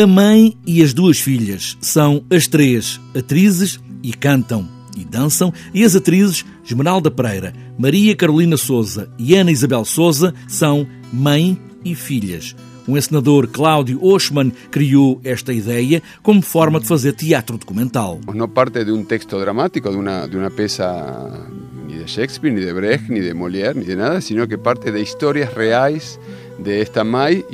A mãe e as duas filhas são as três atrizes e cantam e dançam, e as atrizes Esmeralda Pereira, Maria Carolina Souza e Ana Isabel Souza são mãe e filhas. O encenador Cláudio Oshman criou esta ideia como forma de fazer teatro documental. Não parte de um texto dramático, de uma, de uma peça ni de Shakespeare, ni de Brecht, ni de Molière, ni de nada, sino que parte de histórias reais de esta mãe